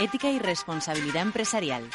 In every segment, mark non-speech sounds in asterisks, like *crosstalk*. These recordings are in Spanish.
Ética y responsabilidad empresarial.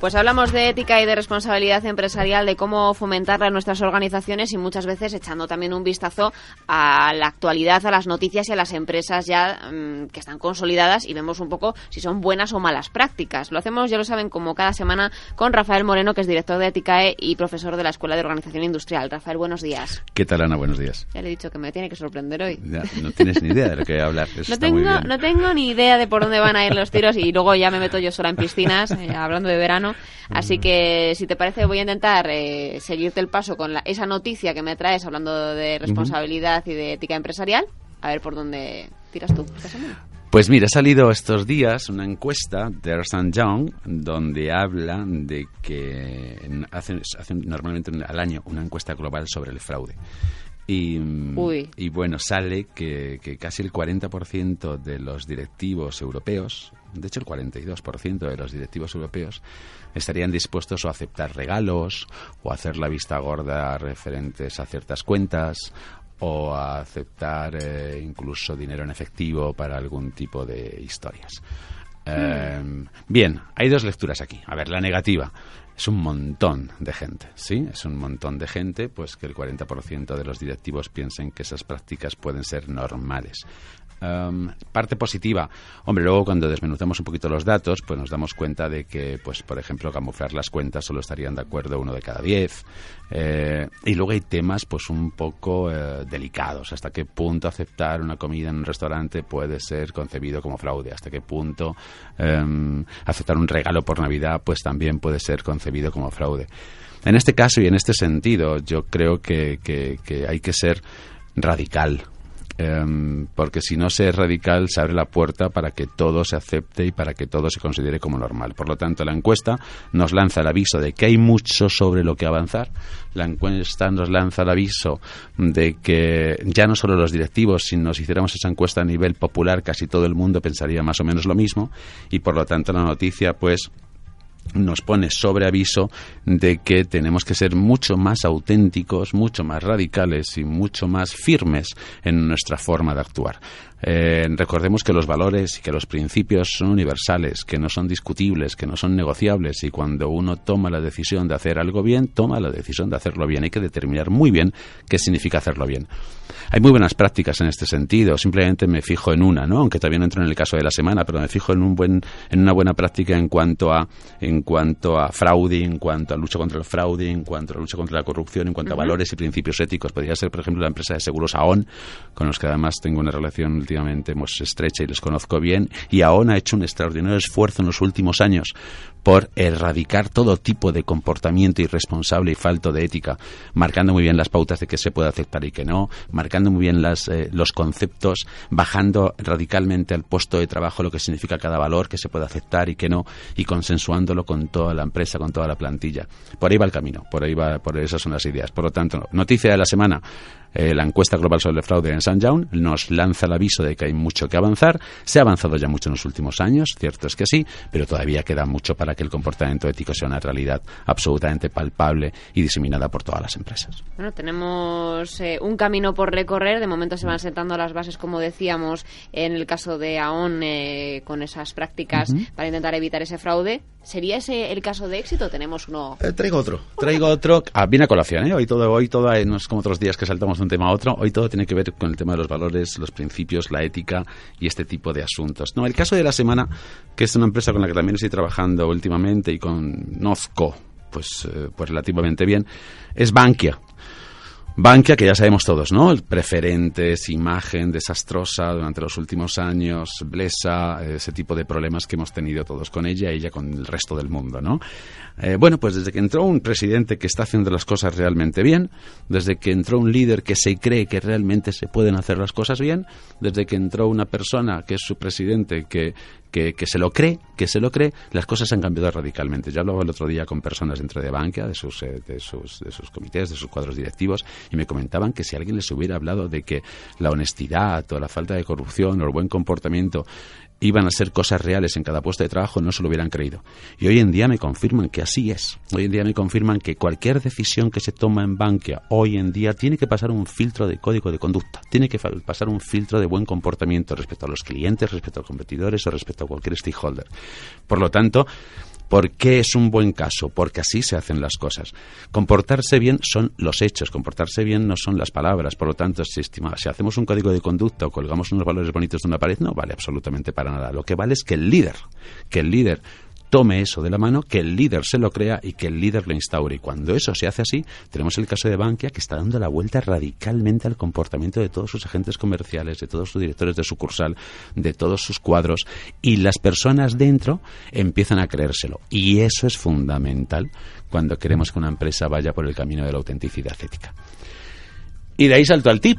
Pues hablamos de ética y de responsabilidad empresarial, de cómo fomentarla en nuestras organizaciones y muchas veces echando también un vistazo a la actualidad, a las noticias y a las empresas ya mm, que están consolidadas y vemos un poco si son buenas o malas prácticas. Lo hacemos, ya lo saben, como cada semana con Rafael Moreno, que es director de Eticae y profesor de la Escuela de Organización Industrial. Rafael, buenos días. ¿Qué tal, Ana? Buenos días. Ya le he dicho que me tiene que sorprender hoy. no tienes ni idea de lo que voy a hablar. no, tengo, no tengo ni idea de por dónde van a ir los tiros y luego ya me meto yo sola en piscinas, eh, hablando de verano. Así que, si te parece, voy a intentar eh, seguirte el paso con esa noticia que me traes hablando de responsabilidad y de ética empresarial. A ver por dónde tiras tú esta semana. Pues mira, ha salido estos días una encuesta de Ernst Young donde habla de que hacen, normalmente al año una encuesta global sobre el fraude. Y, y, bueno, sale que, que casi el 40% de los directivos europeos, de hecho el 42% de los directivos europeos, estarían dispuestos a aceptar regalos o a hacer la vista gorda referentes a ciertas cuentas o a aceptar eh, incluso dinero en efectivo para algún tipo de historias. Em, bien, hay dos lecturas aquí. A ver, la negativa es un montón de gente, ¿sí? Es un montón de gente, pues que el 40% de los directivos piensen que esas prácticas pueden ser normales. Em, parte positiva, hombre, luego cuando desmenuzamos un poquito los datos, pues nos damos cuenta de que, pues por ejemplo, camuflar las cuentas solo estarían de acuerdo uno de cada diez. Eh, y luego hay temas, pues un poco eh, delicados. Hasta qué punto aceptar una comida en un restaurante puede ser concebido como fraude. Hasta qué punto em, aceptar un regalo por Navidad, pues también puede ser concebido como fraude. En este caso y en este sentido, yo creo que, que hay que ser radical Em, porque si no se es radical se abre la puerta para que todo se acepte y para que todo se considere como normal. Por lo tanto, la encuesta nos lanza el aviso de que hay mucho sobre lo que avanzar. La encuesta nos lanza el aviso de que ya no solo los directivos, si nos hiciéramos esa encuesta a nivel popular, casi todo el mundo pensaría más o menos lo mismo y por lo tanto la noticia pues nos pone sobre aviso de que tenemos que ser mucho más auténticos, mucho más radicales y mucho más firmes en nuestra forma de actuar. Eh, recordemos que los valores y que los principios son universales, que no son discutibles, que no son negociables y cuando uno toma la decisión de hacer algo bien, toma la decisión de hacerlo bien. Hay que determinar muy bien qué significa hacerlo bien. Hay muy buenas prácticas en este sentido. Simplemente me fijo en una, ¿no? Aunque no entro en el caso de la semana, pero me fijo en un buen, en una buena práctica en cuanto a, cuanto a fraude, en cuanto a lucha contra el fraude, en cuanto a lucha contra la corrupción, en cuanto a valores y principios éticos. Podría ser, por ejemplo, la empresa de seguros AON, con los que además tengo una relación últimamente hemos estrecha y les conozco bien. Y AON ha hecho un extraordinario esfuerzo en los últimos años por erradicar todo tipo de comportamiento irresponsable y falto de ética, marcando muy bien las pautas de qué se puede aceptar y qué no, marcando muy bien las, eh, los conceptos, bajando radicalmente al puesto de trabajo lo que significa cada valor que se puede aceptar y qué no, y consensuándolo con toda la empresa, con toda la plantilla. Por ahí va el camino, por ahí va, por esas son las ideas. Por lo tanto, noticia de la semana, eh, la encuesta global sobre el fraude en San Young nos lanza el aviso de que hay mucho que avanzar. Se ha avanzado ya mucho en los últimos años, cierto es que sí, pero todavía queda mucho para que el comportamiento ético sea una realidad absolutamente palpable y diseminada por todas las empresas. Bueno, tenemos eh, un camino por recorrer. De momento se van sentando las bases, como decíamos, en el caso de AON, eh, con esas prácticas para intentar evitar ese fraude. ¿Sería ese el caso de éxito? Tenemos uno. traigo otro. Traigo otro. Ah, viene a colación, ¿eh? Hoy todo, hoy todo, no es como otros días que saltamos de un tema a otro. Hoy todo tiene que ver con el tema de los valores, los principios, la ética y este tipo de asuntos. No, el caso de la semana, que es una empresa con la que también estoy trabajando últimamente y con Nozco, pues, eh, pues relativamente bien, es Bankia. Bankia, que ya sabemos todos, ¿no? El preferentes, imagen desastrosa durante los últimos años, Blesa, ese tipo de problemas que hemos tenido todos con ella y ella con el resto del mundo, ¿no? Eh, bueno, pues desde que entró un presidente que está haciendo las cosas realmente bien, desde que entró un líder que se cree que realmente se pueden hacer las cosas bien, desde que entró una persona que es su presidente que, que, se lo cree, que se lo cree, las cosas han cambiado radicalmente. Yo hablaba el otro día con personas dentro de Bankia, de sus, eh, de sus, de sus comités, de sus cuadros directivos, y me comentaban que si alguien les hubiera hablado de que la honestidad o la falta de corrupción o el buen comportamiento iban a ser cosas reales en cada puesto de trabajo, no se lo hubieran creído. Y hoy en día me confirman que así es. Hoy en día me confirman que cualquier decisión que se toma en Bankia hoy en día tiene que pasar un filtro de código de conducta, tiene que pasar un filtro de buen comportamiento respecto a los clientes, respecto a los competidores o respecto a cualquier stakeholder. Por lo tanto, ¿Por qué es un buen caso? Porque así se hacen las cosas. Comportarse bien son los hechos, comportarse bien no son las palabras. Por lo tanto, si, si hacemos un código de conducta o colgamos unos valores bonitos de una pared, no vale absolutamente para nada. Lo que vale es que el líder, que el líder tome eso de la mano, que el líder se lo crea y que el líder lo instaure. Y cuando eso se hace así, tenemos el caso de Bankia que está dando la vuelta radicalmente al comportamiento de todos sus agentes comerciales, de todos sus directores de sucursal, de todos sus cuadros, y las personas dentro empiezan a creérselo. Y eso es fundamental cuando queremos que una empresa vaya por el camino de la autenticidad ética. Y de ahí salto al tip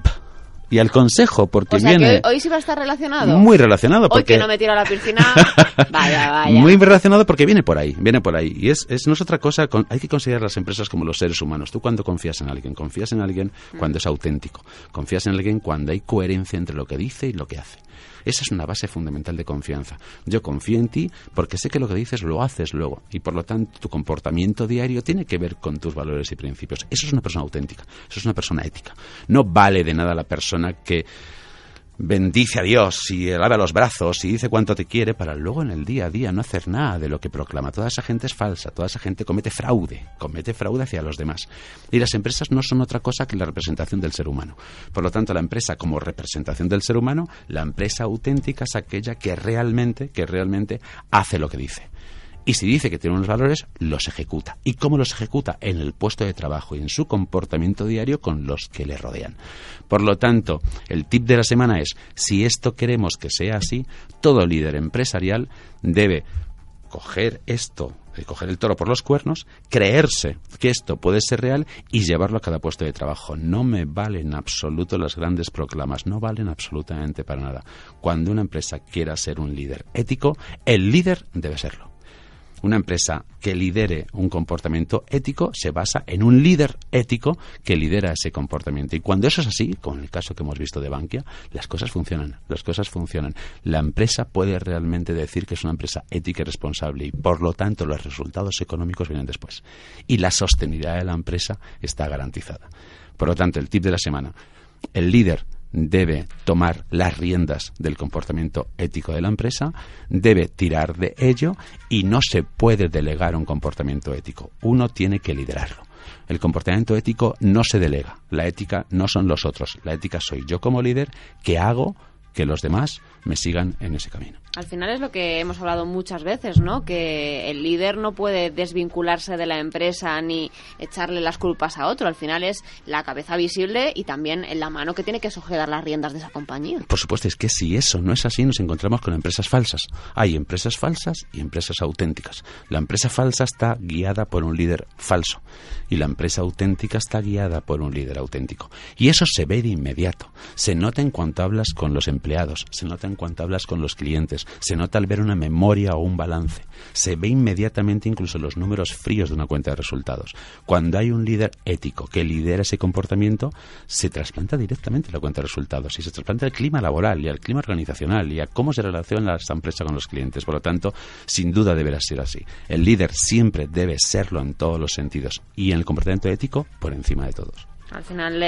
y al consejo, porque o sea, viene... Que hoy sí va a estar relacionado. Muy relacionado. Porque... Hoy que no me tiro a la piscina, *laughs* vaya, vaya. Muy relacionado porque viene por ahí, viene por ahí. Y es, es no es otra cosa, hay que considerar las empresas como los seres humanos. Tú cuando confías en alguien, confías en alguien cuando es auténtico, confías en alguien cuando hay coherencia entre lo que dice y lo que hace. Esa es una base fundamental de confianza. Yo confío en ti porque sé que lo que dices lo haces luego y por lo tanto tu comportamiento diario tiene que ver con tus valores y principios. Eso es una persona auténtica, eso es una persona ética. No vale de nada la persona que bendice a Dios y lava los brazos y dice cuánto te quiere para luego en el día a día no hacer nada de lo que proclama. Toda esa gente es falsa, toda esa gente comete fraude, comete fraude hacia los demás. Y las empresas no son otra cosa que la representación del ser humano. Por lo tanto, la empresa como representación del ser humano, la empresa auténtica es aquella que realmente, que realmente hace lo que dice. Y si dice que tiene unos valores, los ejecuta. ¿Y cómo los ejecuta? En el puesto de trabajo y en su comportamiento diario con los que le rodean. Por lo tanto, el tip de la semana es, si esto queremos que sea así, todo líder empresarial debe coger esto, eh, coger el toro por los cuernos, creerse que esto puede ser real y llevarlo a cada puesto de trabajo. No me valen en absoluto las grandes proclamas, no valen absolutamente para nada. Cuando una empresa quiera ser un líder ético, el líder debe serlo. Una empresa que lidere un comportamiento ético se basa en un líder ético que lidera ese comportamiento. Y cuando eso es así, como en el caso que hemos visto de Bankia, las cosas funcionan, las cosas funcionan. La empresa puede realmente decir que es una empresa ética y responsable y por lo tanto los resultados económicos vienen después. Y la sostenibilidad de la empresa está garantizada. Por lo tanto, el tip de la semana, el líder debe tomar las riendas del comportamiento ético de la empresa, debe tirar de ello y no se puede delegar un comportamiento ético. Uno tiene que liderarlo. El comportamiento ético no se delega. La ética no son los otros. La ética soy yo como líder que hago que los demás me sigan en ese camino. Al final es lo que hemos hablado muchas veces, ¿no? Que el líder no puede desvincularse de la empresa ni echarle las culpas a otro. Al final es la cabeza visible y también la mano que tiene que sujetar las riendas de esa compañía. Por supuesto, es que si eso no es así, nos encontramos con empresas falsas. Hay empresas falsas y empresas auténticas. La empresa falsa está guiada por un líder falso y la empresa auténtica está guiada por un líder auténtico. Y eso se ve de inmediato. Se nota en cuanto hablas con los empleados, se nota en cuanto hablas con los clientes, se nota al ver una memoria o un balance, se ve inmediatamente incluso los números fríos de una cuenta de resultados. Cuando hay un líder ético que lidera ese comportamiento, se trasplanta directamente la cuenta de resultados y se trasplanta al clima laboral y al clima organizacional y a cómo se relaciona esta empresa con los clientes. Por lo tanto, sin duda deberá ser así. El líder siempre debe serlo en todos los sentidos y en el comportamiento ético por encima de todos. Al final,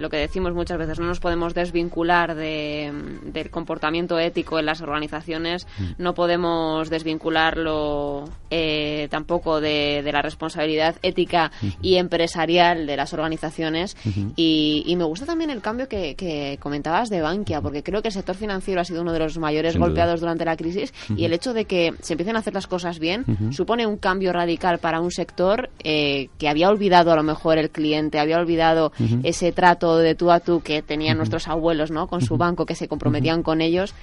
lo que decimos muchas veces, no nos podemos desvincular del comportamiento ético en las organizaciones, mm. no podemos desvincularlo eh, tampoco de, la responsabilidad ética y empresarial de las organizaciones. y, me gusta también el cambio que, comentabas de Bankia, porque creo que el sector financiero ha sido uno de los mayores golpeados durante la crisis. Y el hecho de que se empiecen a hacer las cosas bien supone un cambio radical para un sector eh, que había olvidado a lo mejor el cliente, había olvidado ese trato de tú a tú que tenían nuestros abuelos, ¿no? Con su banco, que se comprometían con ellos.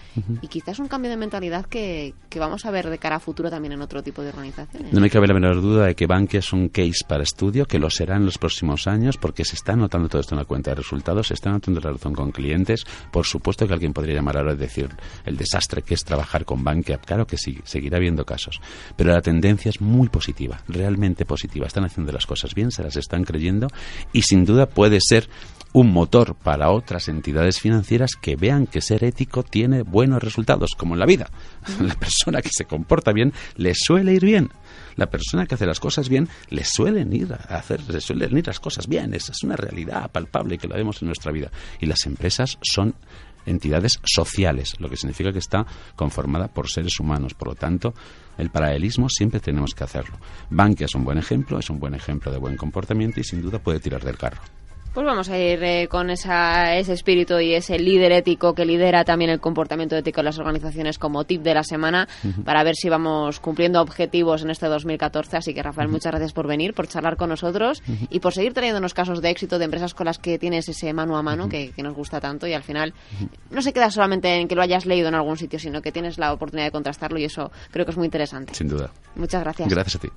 Y quizás un cambio de mentalidad que, vamos a ver de cara a futuro también en otro tipo de organizaciones. No me cabe la menor duda de que Bankia es un case para estudio, que lo será en los próximos años, porque se está notando todo esto en la cuenta de resultados, se está notando la razón con clientes. Por supuesto que alguien podría llamar ahora y decir el desastre que es trabajar con Bankia. Claro que sí, seguirá habiendo casos. Pero la tendencia es muy positiva, realmente positiva. Están haciendo las cosas bien, se las están creyendo y sin duda puede ser un motor para otras entidades financieras que vean que ser ético tiene buenos resultados, como en la vida. La persona que se comporta bien le suele ir bien. La persona que hace las cosas bien le suelen ir a hacer, le suelen ir las cosas bien. Esa es una realidad palpable que la vemos en nuestra vida. Y las empresas son entidades sociales, lo que significa que está conformada por seres humanos. Por lo tanto, el paralelismo siempre tenemos que hacerlo. Bankia es un buen ejemplo, es un buen ejemplo de buen comportamiento y sin duda puede tirar del carro. Pues vamos a ir eh, con esa, ese espíritu y ese líder ético que lidera también el comportamiento ético de las organizaciones como tip de la semana para ver si vamos cumpliendo objetivos en este 2014. Así que, Rafael, muchas gracias por venir, por charlar con nosotros y por seguir trayéndonos casos de éxito de empresas con las que tienes ese mano a mano que, que, nos gusta tanto y al final no se queda solamente en que lo hayas leído en algún sitio, sino que tienes la oportunidad de contrastarlo y eso creo que es muy interesante. Sin duda. Muchas gracias. Gracias a ti.